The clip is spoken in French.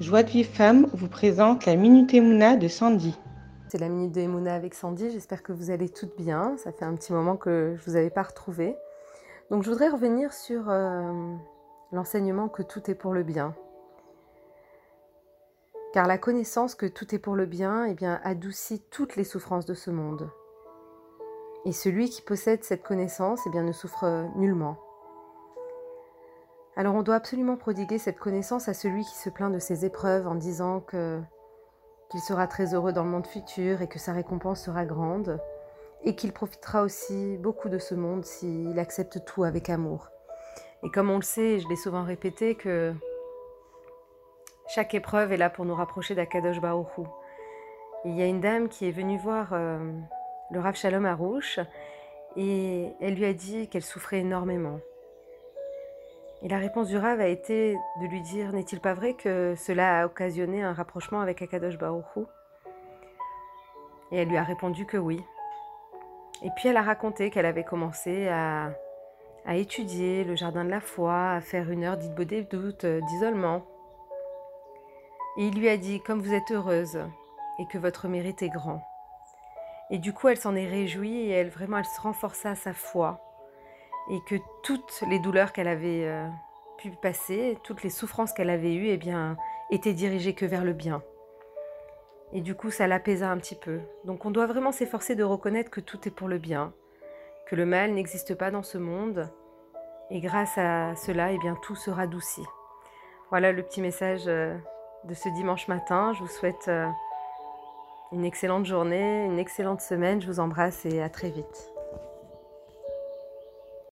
Joie de Vive Femme vous présente la Minute Emouna de Sandy. C'est la Minute de Emouna avec Sandy, j'espère que vous allez toutes bien. Ça fait un petit moment que je ne vous avais pas retrouvé. Donc je voudrais revenir sur euh, l'enseignement que tout est pour le bien. Car la connaissance que tout est pour le bien eh bien, adoucit toutes les souffrances de ce monde. Et celui qui possède cette connaissance eh bien, ne souffre nullement. Alors on doit absolument prodiguer cette connaissance à celui qui se plaint de ses épreuves en disant qu'il sera très heureux dans le monde futur et que sa récompense sera grande et qu'il profitera aussi beaucoup de ce monde s'il accepte tout avec amour. Et comme on le sait, je l'ai souvent répété que chaque épreuve est là pour nous rapprocher d'Akadosh Baruch Il y a une dame qui est venue voir euh, le Rav Shalom Arouche et elle lui a dit qu'elle souffrait énormément et la réponse du Rav a été de lui dire N'est-il pas vrai que cela a occasionné un rapprochement avec Akadosh Baruchou Et elle lui a répondu que oui. Et puis elle a raconté qu'elle avait commencé à, étudier le jardin de la foi, à faire une heure doute euh, d'isolement. Et il lui a dit Comme vous êtes heureuse et que votre mérite est grand. Et du coup, elle s'en est réjouie et elle vraiment, elle se renforça sa foi et que toutes les douleurs qu'elle avait euh, pu passer, toutes les souffrances qu'elle avait eues, eh bien, étaient dirigées que vers le bien. Et du coup, ça l'apaisa un petit peu. Donc on doit vraiment s'efforcer de reconnaître que tout est pour le bien, que le mal n'existe pas dans ce monde, et grâce à cela, eh bien, tout sera adouci. Voilà le petit message euh, de ce dimanche matin. Je vous souhaite euh, une excellente journée, une excellente semaine. Je vous embrasse et à très vite.